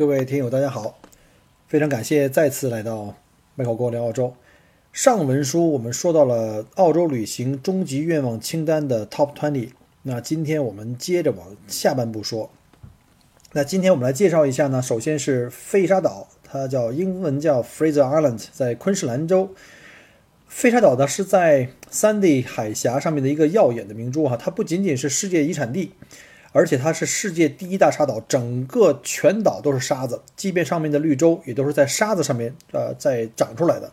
各位听友，大家好，非常感谢再次来到麦口锅聊澳洲。上文书我们说到了澳洲旅行终极愿望清单的 Top Twenty，那今天我们接着往下半部说。那今天我们来介绍一下呢，首先是费沙岛，它叫英文叫 Fraser Island，在昆士兰州。费沙岛呢是在三地海峡上面的一个耀眼的明珠哈，它不仅仅是世界遗产地。而且它是世界第一大沙岛，整个全岛都是沙子，即便上面的绿洲也都是在沙子上面呃在长出来的。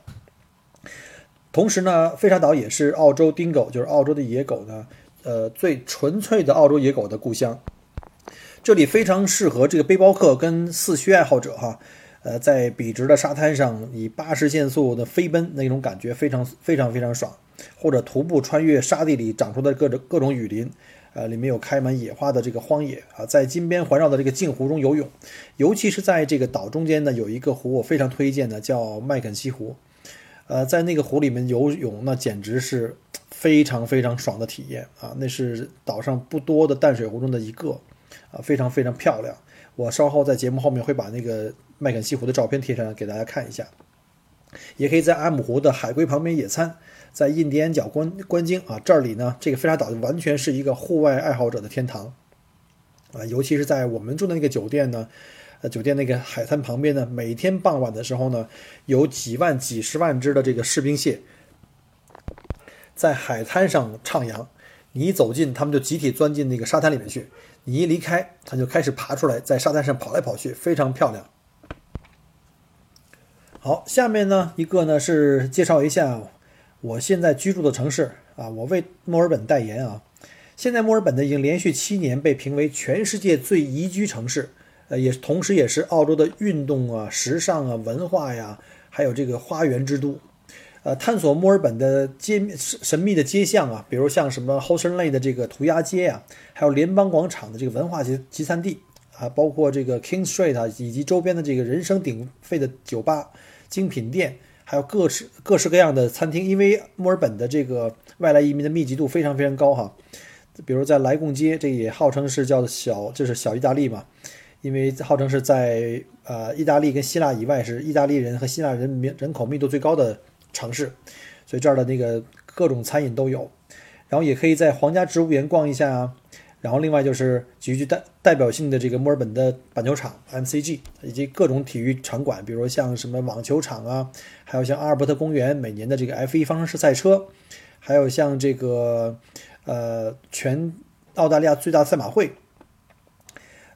同时呢，费沙岛也是澳洲丁狗，就是澳洲的野狗呢，呃最纯粹的澳洲野狗的故乡。这里非常适合这个背包客跟四驱爱好者哈，呃在笔直的沙滩上以八十限速的飞奔，那种感觉非常非常非常爽，或者徒步穿越沙地里长出的各种各种雨林。呃，里面有开满野花的这个荒野啊，在金边环绕的这个镜湖中游泳，尤其是在这个岛中间呢，有一个湖我非常推荐的，叫麦肯锡湖。呃，在那个湖里面游泳，那简直是非常非常爽的体验啊！那是岛上不多的淡水湖中的一个啊，非常非常漂亮。我稍后在节目后面会把那个麦肯锡湖的照片贴上来给大家看一下。也可以在阿姆湖的海龟旁边野餐。在印第安角观观鲸啊，这里呢，这个飞沙岛完全是一个户外爱好者的天堂啊，尤其是在我们住的那个酒店呢，呃，酒店那个海滩旁边呢，每天傍晚的时候呢，有几万、几十万只的这个士兵蟹在海滩上徜徉，你一走近，他们就集体钻进那个沙滩里面去；你一离开，它就开始爬出来，在沙滩上跑来跑去，非常漂亮。好，下面呢一个呢是介绍一下。我现在居住的城市啊，我为墨尔本代言啊。现在墨尔本呢已经连续七年被评为全世界最宜居城市，呃，也同时也是澳洲的运动啊、时尚啊、文化呀，还有这个花园之都。呃，探索墨尔本的街神秘的街巷啊，比如像什么 h o s e n Lane 的这个涂鸦街啊，还有联邦广场的这个文化集集散地啊，包括这个 King Street 啊，以及周边的这个人声鼎沸的酒吧、精品店。还有各式各式各样的餐厅，因为墨尔本的这个外来移民的密集度非常非常高哈。比如在莱贡街，这也号称是叫小，就是小意大利嘛，因为号称是在呃意大利跟希腊以外是意大利人和希腊人民人口密度最高的城市，所以这儿的那个各种餐饮都有。然后也可以在皇家植物园逛一下啊。然后另外就是极具代代表性的这个墨尔本的板球场 MCG，以及各种体育场馆，比如像什么网球场啊，还有像阿尔伯特公园每年的这个 F1 方程式赛车，还有像这个呃全澳大利亚最大赛马会，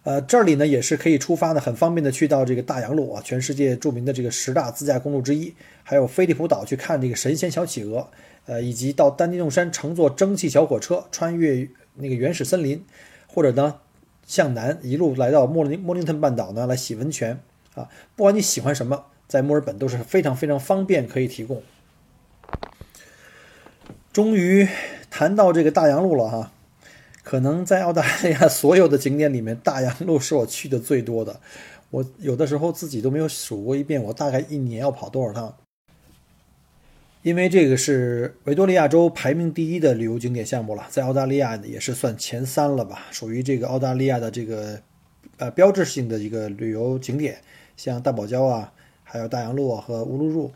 呃这里呢也是可以出发的，很方便的去到这个大洋路啊，全世界著名的这个十大自驾公路之一，还有菲利普岛去看这个神仙小企鹅，呃以及到丹尼洞山乘坐蒸汽小火车穿越。那个原始森林，或者呢，向南一路来到莫林莫林顿半岛呢，来洗温泉啊。不管你喜欢什么，在墨尔本都是非常非常方便可以提供。终于谈到这个大洋路了哈，可能在澳大利亚所有的景点里面，大洋路是我去的最多的。我有的时候自己都没有数过一遍，我大概一年要跑多少趟。因为这个是维多利亚州排名第一的旅游景点项目了，在澳大利亚呢也是算前三了吧，属于这个澳大利亚的这个呃标志性的一个旅游景点，像大堡礁啊，还有大洋路和乌鲁鲁。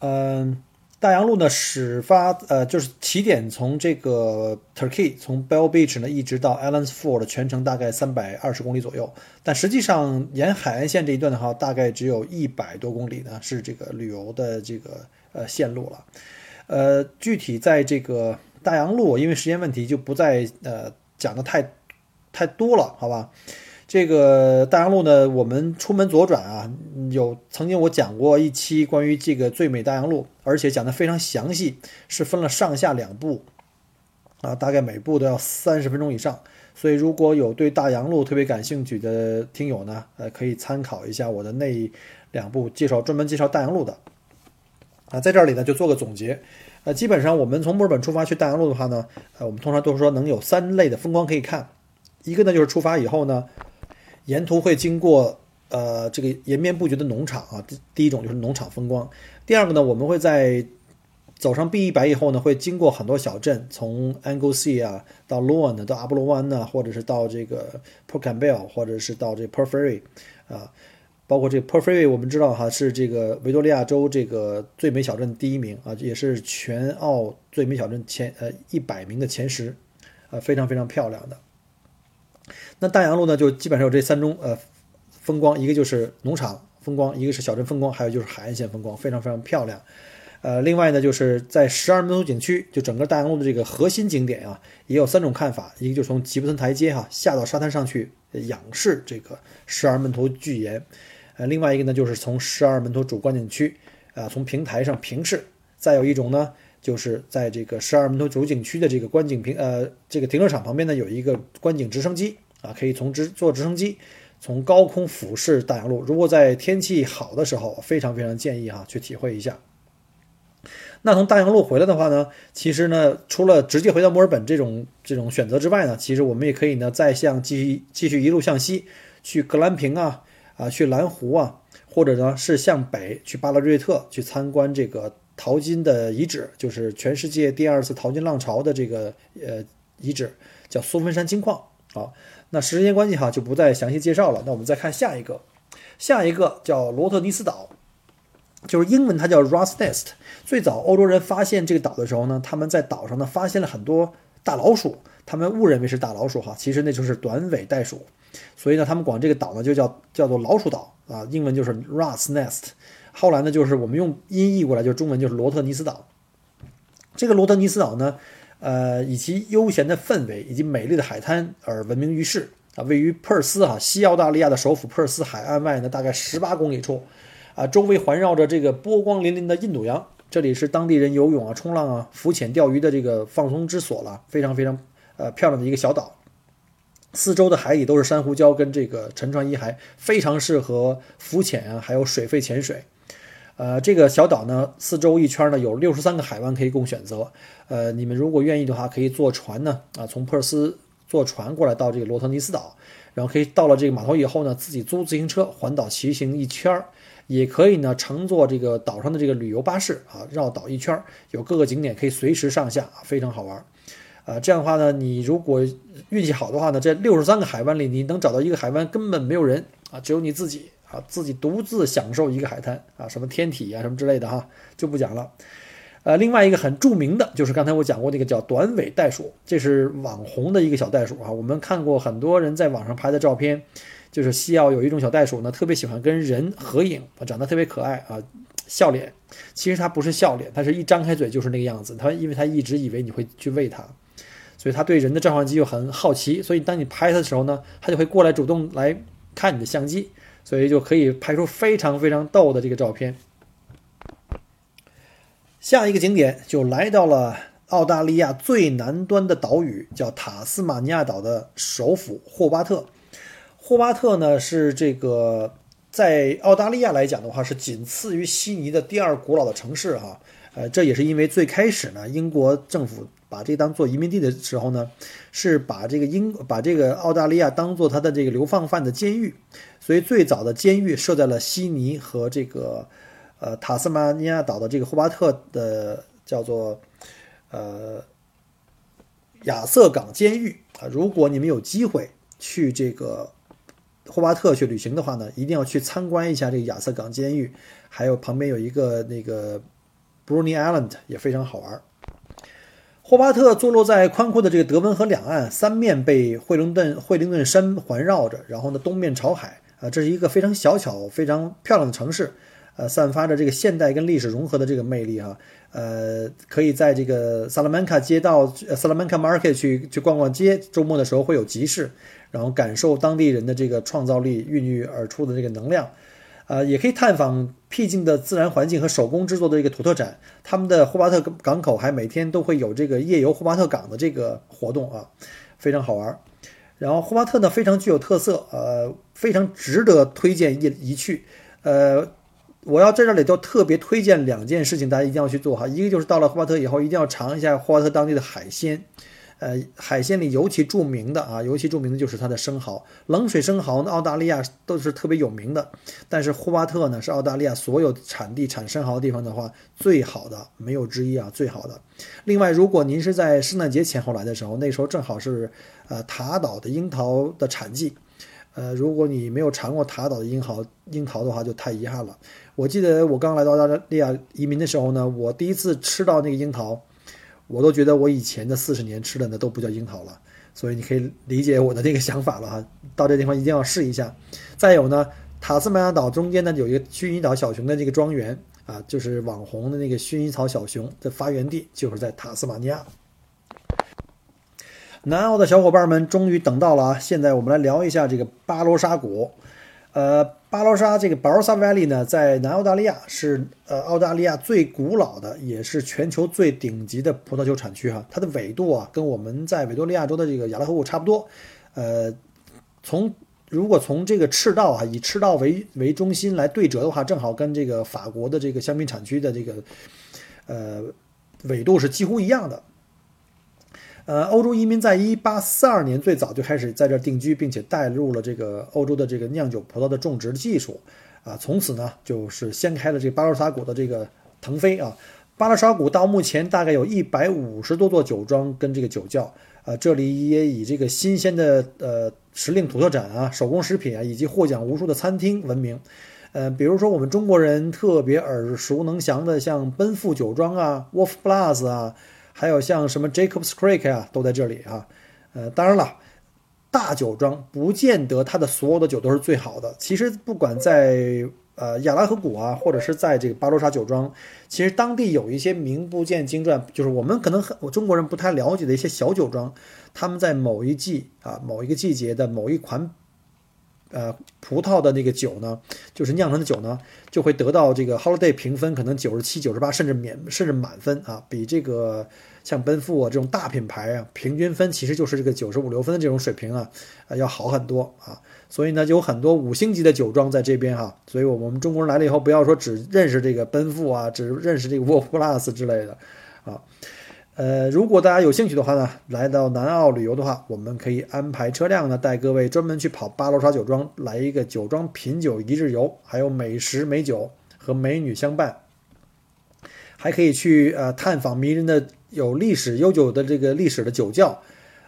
嗯，大洋路呢始发呃就是起点从这个 Turkey 从 Bell Beach 呢一直到 Allen's Ford 全程大概三百二十公里左右，但实际上沿海岸线这一段的话，大概只有一百多公里呢是这个旅游的这个。呃，线路了，呃，具体在这个大洋路，因为时间问题就不再呃讲的太太多了，好吧？这个大洋路呢，我们出门左转啊，有曾经我讲过一期关于这个最美大洋路，而且讲的非常详细，是分了上下两部，啊，大概每部都要三十分钟以上。所以如果有对大洋路特别感兴趣的听友呢，呃，可以参考一下我的那两部介绍专门介绍大洋路的。啊，在这里呢就做个总结，呃，基本上我们从墨尔本出发去大洋路的话呢，呃，我们通常都是说能有三类的风光可以看，一个呢就是出发以后呢，沿途会经过呃这个延绵不绝的农场啊，第第一种就是农场风光，第二个呢我们会在走上 B 一百以后呢，会经过很多小镇，从 Anglesey 啊到 Loan 到阿波罗湾呢，或者是到这个 Port Campbell，或者是到这 p e r f e r r y 啊，包括这个 Perth Ferry，我们知道哈是这个维多利亚州这个最美小镇第一名啊，也是全澳最美小镇前呃一百名的前十，啊非常非常漂亮的。那大洋路呢，就基本上有这三种呃风光，一个就是农场风光，一个是小镇风光，还有就是海岸线风光，非常非常漂亮。呃，另外呢，就是在十二门徒景区，就整个大洋路的这个核心景点啊，也有三种看法。一个就是从吉布森台阶哈下到沙滩上去仰视这个十二门头巨岩，呃，另外一个呢就是从十二门头主观景区啊从平台上平视。再有一种呢，就是在这个十二门头主景区的这个观景平呃这个停车场旁边呢有一个观景直升机啊，可以从直坐直升机从高空俯视大洋路。如果在天气好的时候，非常非常建议哈去体会一下。那从大洋路回来的话呢，其实呢，除了直接回到墨尔本这种这种选择之外呢，其实我们也可以呢，再向继续继续一路向西，去格兰平啊啊，去蓝湖啊，或者呢是向北去巴拉瑞特去参观这个淘金的遗址，就是全世界第二次淘金浪潮的这个呃遗址，叫苏芬山金矿啊。那时间关系哈，就不再详细介绍了。那我们再看下一个，下一个叫罗特尼斯岛。就是英文，它叫 Ross Nest。最早欧洲人发现这个岛的时候呢，他们在岛上呢发现了很多大老鼠，他们误认为是大老鼠哈，其实那就是短尾袋鼠，所以呢，他们管这个岛呢就叫叫做老鼠岛啊，英文就是 Ross Nest。后来呢，就是我们用音译过来，就是中文就是罗特尼斯岛。这个罗特尼斯岛呢，呃，以其悠闲的氛围以及美丽的海滩而闻名于世啊，位于珀斯哈西澳大利亚的首府珀斯海岸外呢，大概十八公里处。啊，周围环绕着这个波光粼粼的印度洋，这里是当地人游泳啊、冲浪啊、浮潜、钓鱼的这个放松之所了，非常非常呃漂亮的一个小岛。四周的海底都是珊瑚礁跟这个沉船遗骸，非常适合浮潜啊，还有水肺潜水。呃，这个小岛呢，四周一圈呢有六十三个海湾可以供选择。呃，你们如果愿意的话，可以坐船呢啊，从珀斯坐船过来到这个罗特尼斯岛，然后可以到了这个码头以后呢，自己租自行车环岛骑行一圈儿。也可以呢，乘坐这个岛上的这个旅游巴士啊，绕岛一圈，有各个景点可以随时上下，非常好玩。啊，这样的话呢，你如果运气好的话呢，这六十三个海湾里，你能找到一个海湾根本没有人啊，只有你自己啊，自己独自享受一个海滩啊，什么天体啊，什么之类的哈，就不讲了。呃，另外一个很著名的就是刚才我讲过那个叫短尾袋鼠，这是网红的一个小袋鼠啊，我们看过很多人在网上拍的照片。就是西澳有一种小袋鼠呢，特别喜欢跟人合影，长得特别可爱啊，笑脸。其实它不是笑脸，它是一张开嘴就是那个样子。它因为它一直以为你会去喂它，所以他对人的照相机又很好奇。所以当你拍他的时候呢，他就会过来主动来看你的相机，所以就可以拍出非常非常逗的这个照片。下一个景点就来到了澳大利亚最南端的岛屿，叫塔斯马尼亚岛的首府霍巴特。霍巴特呢是这个在澳大利亚来讲的话是仅次于悉尼的第二古老的城市哈，呃，这也是因为最开始呢，英国政府把这当做移民地的时候呢，是把这个英把这个澳大利亚当做他的这个流放犯的监狱，所以最早的监狱设在了悉尼和这个呃塔斯马尼亚岛的这个霍巴特的叫做呃亚瑟港监狱啊，如果你们有机会去这个。霍巴特去旅行的话呢，一定要去参观一下这个亚瑟港监狱，还有旁边有一个那个 Bruny Island 也非常好玩。霍巴特坐落在宽阔的这个德温河两岸，三面被惠灵顿惠灵顿山环绕着，然后呢东面朝海啊，这是一个非常小巧、非常漂亮的城市呃，散发着这个现代跟历史融合的这个魅力哈。呃，可以在这个萨拉曼卡街道、萨拉曼卡 Market 去去逛逛街，周末的时候会有集市，然后感受当地人的这个创造力孕育而出的这个能量。呃，也可以探访僻静的自然环境和手工制作的这个土特产。他们的霍巴特港口还每天都会有这个夜游霍巴特港的这个活动啊，非常好玩。然后霍巴特呢非常具有特色，呃，非常值得推荐一一去。呃，我要在这里都特别推荐两件事情，大家一定要去做哈。一个就是到了霍巴特以后，一定要尝一下霍巴特当地的海鲜。呃，海鲜里尤其著名的啊，尤其著名的就是它的生蚝，冷水生蚝呢，澳大利亚都是特别有名的。但是霍巴特呢，是澳大利亚所有产地产生蚝的地方的话，最好的没有之一啊，最好的。另外，如果您是在圣诞节前后来的时候，那时候正好是呃塔岛的樱桃的产季，呃，如果你没有尝过塔岛的樱桃樱桃的话，就太遗憾了。我记得我刚来到澳大利亚移民的时候呢，我第一次吃到那个樱桃。我都觉得我以前的四十年吃的那都不叫樱桃了，所以你可以理解我的这个想法了哈。到这地方一定要试一下。再有呢，塔斯马尼亚岛中间呢有一个薰衣草小熊的这个庄园啊，就是网红的那个薰衣草小熊的发源地，就是在塔斯马尼亚。南澳的小伙伴们终于等到了啊！现在我们来聊一下这个巴罗沙谷。呃，巴罗沙这个 Barossa Valley 呢，在南澳大利亚是呃澳大利亚最古老的，也是全球最顶级的葡萄酒产区哈。它的纬度啊，跟我们在维多利亚州的这个亚拉河谷差不多。呃，从如果从这个赤道啊，以赤道为为中心来对折的话，正好跟这个法国的这个香槟产区的这个呃纬度是几乎一样的。呃，欧洲移民在一八四二年最早就开始在这定居，并且带入了这个欧洲的这个酿酒葡萄的种植技术，啊，从此呢就是掀开了这个巴罗沙谷的这个腾飞啊。巴罗沙谷到目前大概有一百五十多座酒庄跟这个酒窖，啊，这里也以这个新鲜的呃时令土特产啊、手工食品啊，以及获奖无数的餐厅闻名。呃，比如说我们中国人特别耳熟能详的，像奔富酒庄啊、Wolf Blass 啊。还有像什么 Jacobs Creek 啊，都在这里啊。呃，当然了，大酒庄不见得它的所有的酒都是最好的。其实不管在呃亚拉河谷啊，或者是在这个巴罗沙酒庄，其实当地有一些名不见经传，就是我们可能很我中国人不太了解的一些小酒庄，他们在某一季啊某一个季节的某一款。呃，葡萄的那个酒呢，就是酿成的酒呢，就会得到这个 Holiday 评分，可能九十七、九十八，甚至免甚至满分啊，比这个像奔富啊这种大品牌啊，平均分其实就是这个九十五六分的这种水平啊，啊要好很多啊。所以呢，有很多五星级的酒庄在这边哈。所以我们中国人来了以后，不要说只认识这个奔富啊，只认识这个 Wolf Plus 之类的啊。呃，如果大家有兴趣的话呢，来到南澳旅游的话，我们可以安排车辆呢，带各位专门去跑巴罗沙酒庄，来一个酒庄品酒一日游，还有美食美酒和美女相伴，还可以去呃探访迷人的有历史悠久的这个历史的酒窖，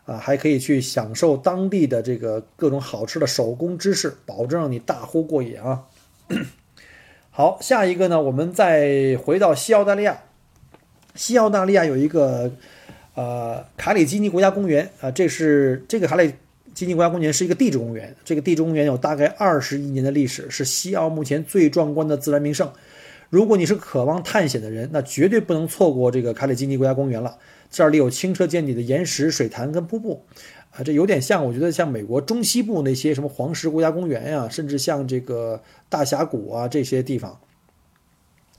啊，还可以去享受当地的这个各种好吃的手工芝士，保证让你大呼过瘾啊！好，下一个呢，我们再回到西澳大利亚。西澳大利亚有一个，呃，卡里基尼国家公园啊，这是这个卡里基尼国家公园是一个地质公园。这个地质公园有大概二十亿年的历史，是西澳目前最壮观的自然名胜。如果你是渴望探险的人，那绝对不能错过这个卡里基尼国家公园了。这里有清澈见底的岩石、水潭跟瀑布，啊，这有点像我觉得像美国中西部那些什么黄石国家公园呀，甚至像这个大峡谷啊这些地方。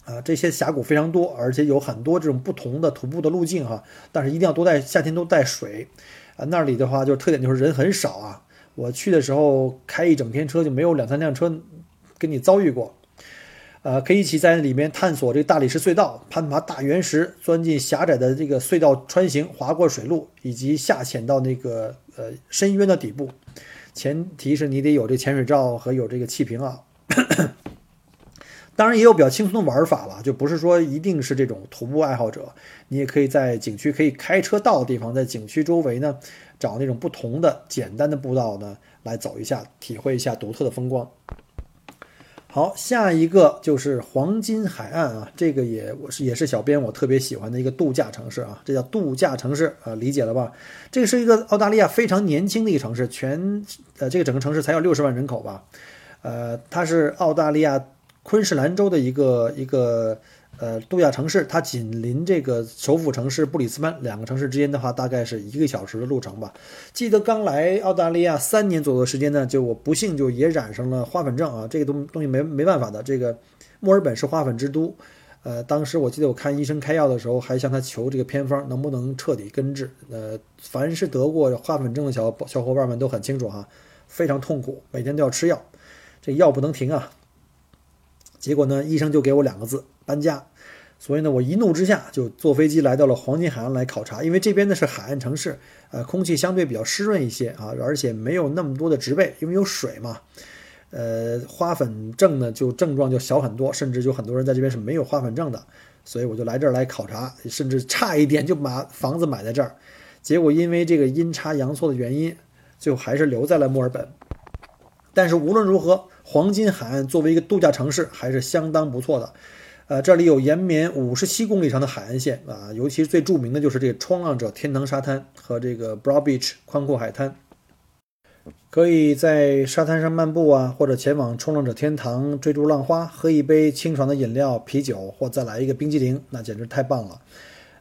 啊，这些峡谷非常多，而且有很多这种不同的徒步的路径哈。但是一定要多带夏天都带水，啊，那里的话就特点就是人很少啊。我去的时候开一整天车就没有两三辆车跟你遭遇过。呃，可以一起在里面探索这个大理石隧道，攀爬大原石，钻进狭窄的这个隧道穿行，滑过水路，以及下潜到那个呃深渊的底部。前提是你得有这潜水罩和有这个气瓶啊。当然也有比较轻松的玩法了，就不是说一定是这种徒步爱好者，你也可以在景区可以开车到的地方，在景区周围呢，找那种不同的简单的步道呢来走一下，体会一下独特的风光。好，下一个就是黄金海岸啊，这个也我是也是小编我特别喜欢的一个度假城市啊，这叫度假城市啊，理解了吧？这个是一个澳大利亚非常年轻的一个城市，全呃这个整个城市才有六十万人口吧，呃，它是澳大利亚。昆士兰州的一个一个呃度假城市，它紧邻这个首府城市布里斯班，两个城市之间的话大概是一个小时的路程吧。记得刚来澳大利亚三年左右的时间呢，就我不幸就也染上了花粉症啊，这个东东西没没办法的。这个墨尔本是花粉之都，呃，当时我记得我看医生开药的时候，还向他求这个偏方能不能彻底根治。呃，凡是得过花粉症的小小伙伴们都很清楚哈，非常痛苦，每天都要吃药，这药不能停啊。结果呢，医生就给我两个字：搬家。所以呢，我一怒之下就坐飞机来到了黄金海岸来考察，因为这边呢是海岸城市，呃，空气相对比较湿润一些啊，而且没有那么多的植被，因为有水嘛。呃，花粉症呢就症状就小很多，甚至有很多人在这边是没有花粉症的。所以我就来这儿来考察，甚至差一点就把房子买在这儿。结果因为这个阴差阳错的原因，最后还是留在了墨尔本。但是无论如何，黄金海岸作为一个度假城市还是相当不错的，呃，这里有延绵五十七公里长的海岸线啊，尤其最著名的就是这个冲浪者天堂沙滩和这个 Broad Beach 宽阔海滩，可以在沙滩上漫步啊，或者前往冲浪者天堂追逐浪花，喝一杯清爽的饮料啤酒，或再来一个冰激凌，那简直太棒了。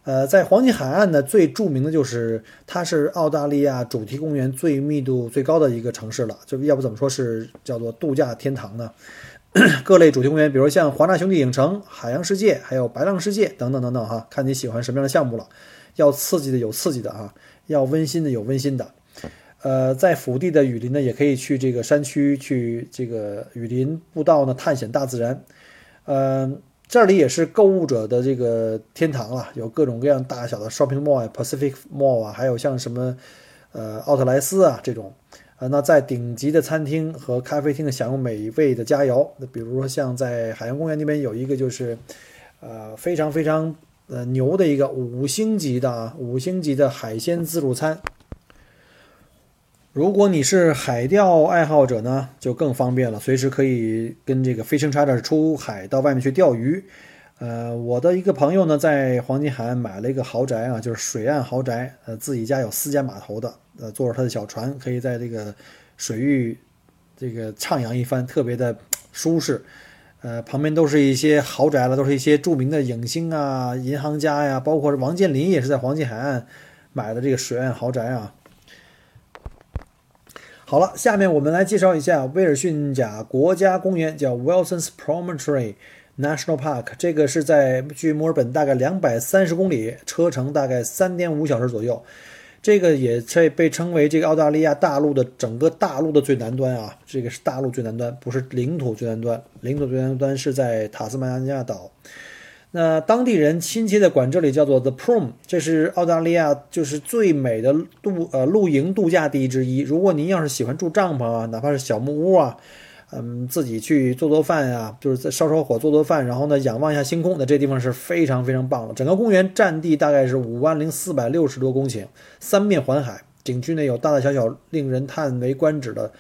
呃，在黄金海岸呢，最著名的就是它是澳大利亚主题公园最密度最高的一个城市了，就要不怎么说是叫做度假天堂呢？各类主题公园，比如像华纳兄弟影城、海洋世界，还有白浪世界等等等等哈，看你喜欢什么样的项目了。要刺激的有刺激的啊，要温馨的有温馨的。呃，在福地的雨林呢，也可以去这个山区去这个雨林步道呢，探险大自然。嗯。这里也是购物者的这个天堂啊，有各种各样大小的 shopping mall 啊，Pacific Mall 啊，还有像什么，呃，奥特莱斯啊这种，呃，那在顶级的餐厅和咖啡厅享用美味的佳肴，那比如说像在海洋公园那边有一个就是，呃，非常非常呃牛的一个五星级的啊五星级的海鲜自助餐。如果你是海钓爱好者呢，就更方便了，随时可以跟这个飞行叉的出海到外面去钓鱼。呃，我的一个朋友呢，在黄金海岸买了一个豪宅啊，就是水岸豪宅，呃，自己家有私家码头的，呃，坐着他的小船，可以在这个水域这个徜徉一番，特别的舒适。呃，旁边都是一些豪宅了，都是一些著名的影星啊、银行家呀，包括王健林也是在黄金海岸买的这个水岸豪宅啊。好了，下面我们来介绍一下威尔逊贾国家公园，叫 Wilson's Promontory National Park。这个是在距墨尔本大概两百三十公里，车程大概三点五小时左右。这个也被被称为这个澳大利亚大陆的整个大陆的最南端啊，这个是大陆最南端，不是领土最南端。领土最南端是在塔斯马尼亚岛。那当地人亲切的管这里叫做 The Prom，这是澳大利亚就是最美的度呃露营度假地之一。如果您要是喜欢住帐篷啊，哪怕是小木屋啊，嗯，自己去做做饭呀，就是在烧烧火做做饭，然后呢仰望一下星空，那这地方是非常非常棒的。整个公园占地大概是五万零四百六十多公顷，三面环海，景区内有大大小小令人叹为观止的。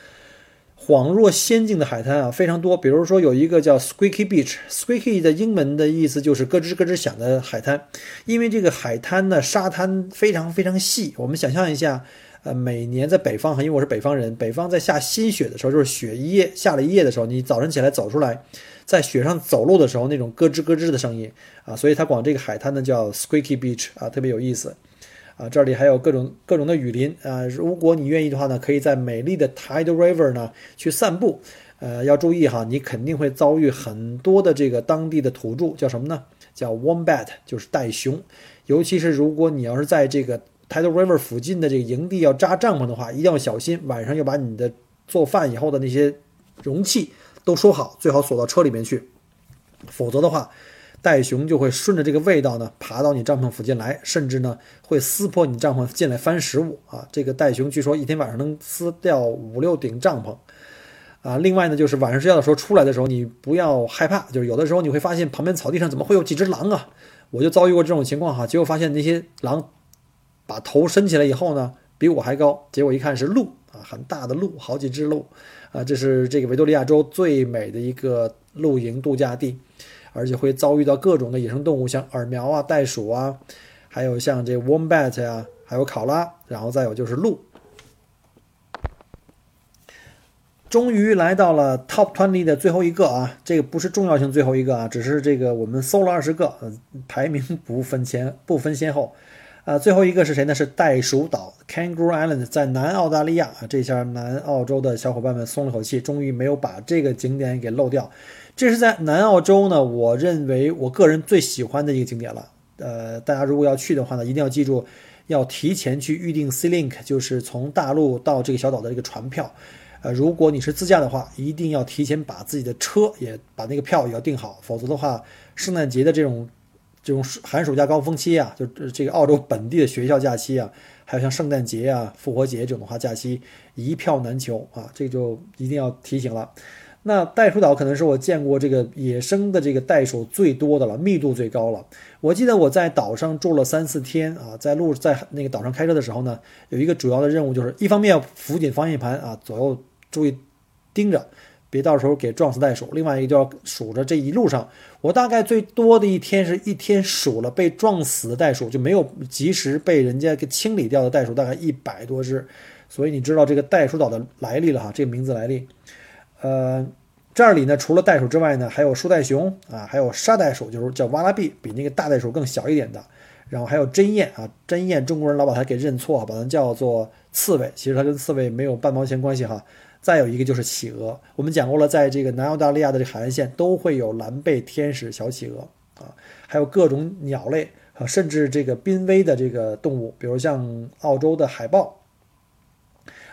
恍若仙境的海滩啊，非常多。比如说有一个叫 Squeaky Beach，Squeaky 的英文的意思就是咯吱咯吱响的海滩。因为这个海滩呢，沙滩非常非常细。我们想象一下，呃，每年在北方，因为我是北方人，北方在下新雪的时候，就是雪一夜下了一夜的时候，你早晨起来走出来，在雪上走路的时候，那种咯吱咯吱的声音啊，所以它管这个海滩呢叫 Squeaky Beach 啊，特别有意思。啊，这里还有各种各种的雨林啊！如果你愿意的话呢，可以在美丽的 Tide River 呢去散步。呃，要注意哈，你肯定会遭遇很多的这个当地的土著，叫什么呢？叫 Wombat，就是袋熊。尤其是如果你要是在这个 Tide River 附近的这个营地要扎帐篷的话，一定要小心，晚上要把你的做饭以后的那些容器都收好，最好锁到车里面去，否则的话。袋熊就会顺着这个味道呢，爬到你帐篷附近来，甚至呢会撕破你帐篷进来翻食物啊！这个袋熊据说一天晚上能撕掉五六顶帐篷啊！另外呢，就是晚上睡觉的时候出来的时候，你不要害怕，就是有的时候你会发现旁边草地上怎么会有几只狼啊？我就遭遇过这种情况哈，结果发现那些狼把头伸起来以后呢，比我还高，结果一看是鹿啊，很大的鹿，好几只鹿啊！这是这个维多利亚州最美的一个露营度假地。而且会遭遇到各种的野生动物，像耳苗啊、袋鼠啊，还有像这 wombat 呀，还有考拉，然后再有就是鹿。终于来到了 Top Twenty 的最后一个啊，这个不是重要性最后一个啊，只是这个我们搜了二十个，排名不分前不分先后，啊，最后一个是谁呢？是袋鼠岛 Kangaroo Island，在南澳大利亚啊。这下南澳洲的小伙伴们松了口气，终于没有把这个景点给漏掉。这是在南澳洲呢，我认为我个人最喜欢的一个景点了。呃，大家如果要去的话呢，一定要记住要提前去预定 C Link，就是从大陆到这个小岛的这个船票。呃，如果你是自驾的话，一定要提前把自己的车也把那个票也要订好，否则的话，圣诞节的这种这种寒暑假高峰期啊，就这个澳洲本地的学校假期啊，还有像圣诞节啊、复活节这种的话，假期一票难求啊，这就一定要提醒了。那袋鼠岛可能是我见过这个野生的这个袋鼠最多的了，密度最高了。我记得我在岛上住了三四天啊，在路在那个岛上开车的时候呢，有一个主要的任务就是，一方面要扶紧方向盘啊，左右。注意盯着，别到时候给撞死袋鼠。另外一个就要数着这一路上，我大概最多的一天是一天数了被撞死的袋鼠，就没有及时被人家给清理掉的袋鼠，大概一百多只。所以你知道这个袋鼠岛的来历了哈，这个名字来历。呃，这里呢除了袋鼠之外呢，还有树袋熊啊，还有沙袋鼠，就是叫瓦拉比，比那个大袋鼠更小一点的。然后还有针鼹啊，针鼹中国人老把它给认错，把它叫做刺猬，其实它跟刺猬没有半毛钱关系哈。再有一个就是企鹅，我们讲过了，在这个南澳大利亚的这海岸线都会有蓝背天使小企鹅啊，还有各种鸟类啊，甚至这个濒危的这个动物，比如像澳洲的海豹。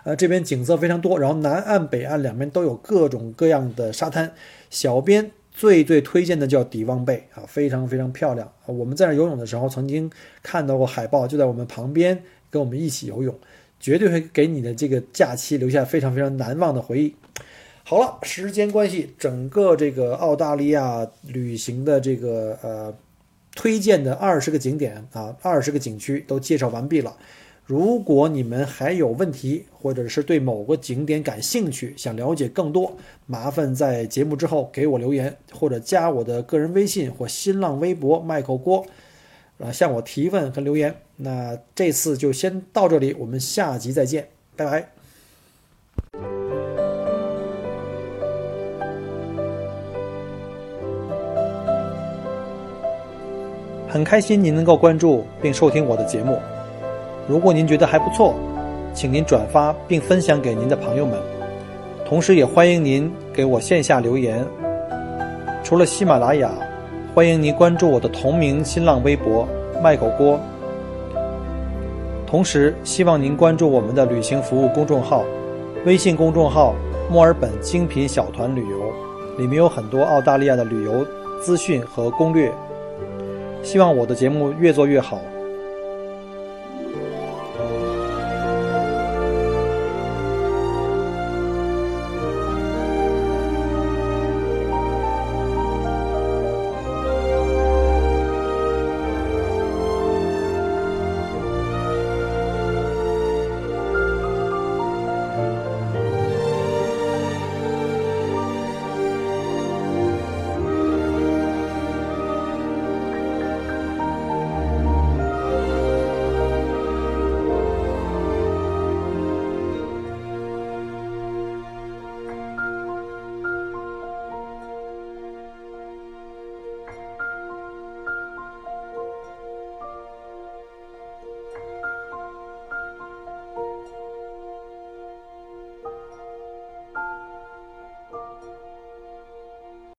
呃，这边景色非常多，然后南岸、北岸两边都有各种各样的沙滩。小编最最推荐的叫底旺贝啊，非常非常漂亮啊。我们在那游泳的时候，曾经看到过海豹就在我们旁边跟我们一起游泳。绝对会给你的这个假期留下非常非常难忘的回忆。好了，时间关系，整个这个澳大利亚旅行的这个呃推荐的二十个景点啊，二十个景区都介绍完毕了。如果你们还有问题，或者是对某个景点感兴趣，想了解更多，麻烦在节目之后给我留言，或者加我的个人微信或新浪微博麦口锅。啊，向我提问和留言。那这次就先到这里，我们下集再见，拜拜。很开心您能够关注并收听我的节目。如果您觉得还不错，请您转发并分享给您的朋友们。同时也欢迎您给我线下留言。除了喜马拉雅。欢迎您关注我的同名新浪微博“卖狗锅”，同时希望您关注我们的旅行服务公众号，微信公众号“墨尔本精品小团旅游”，里面有很多澳大利亚的旅游资讯和攻略。希望我的节目越做越好。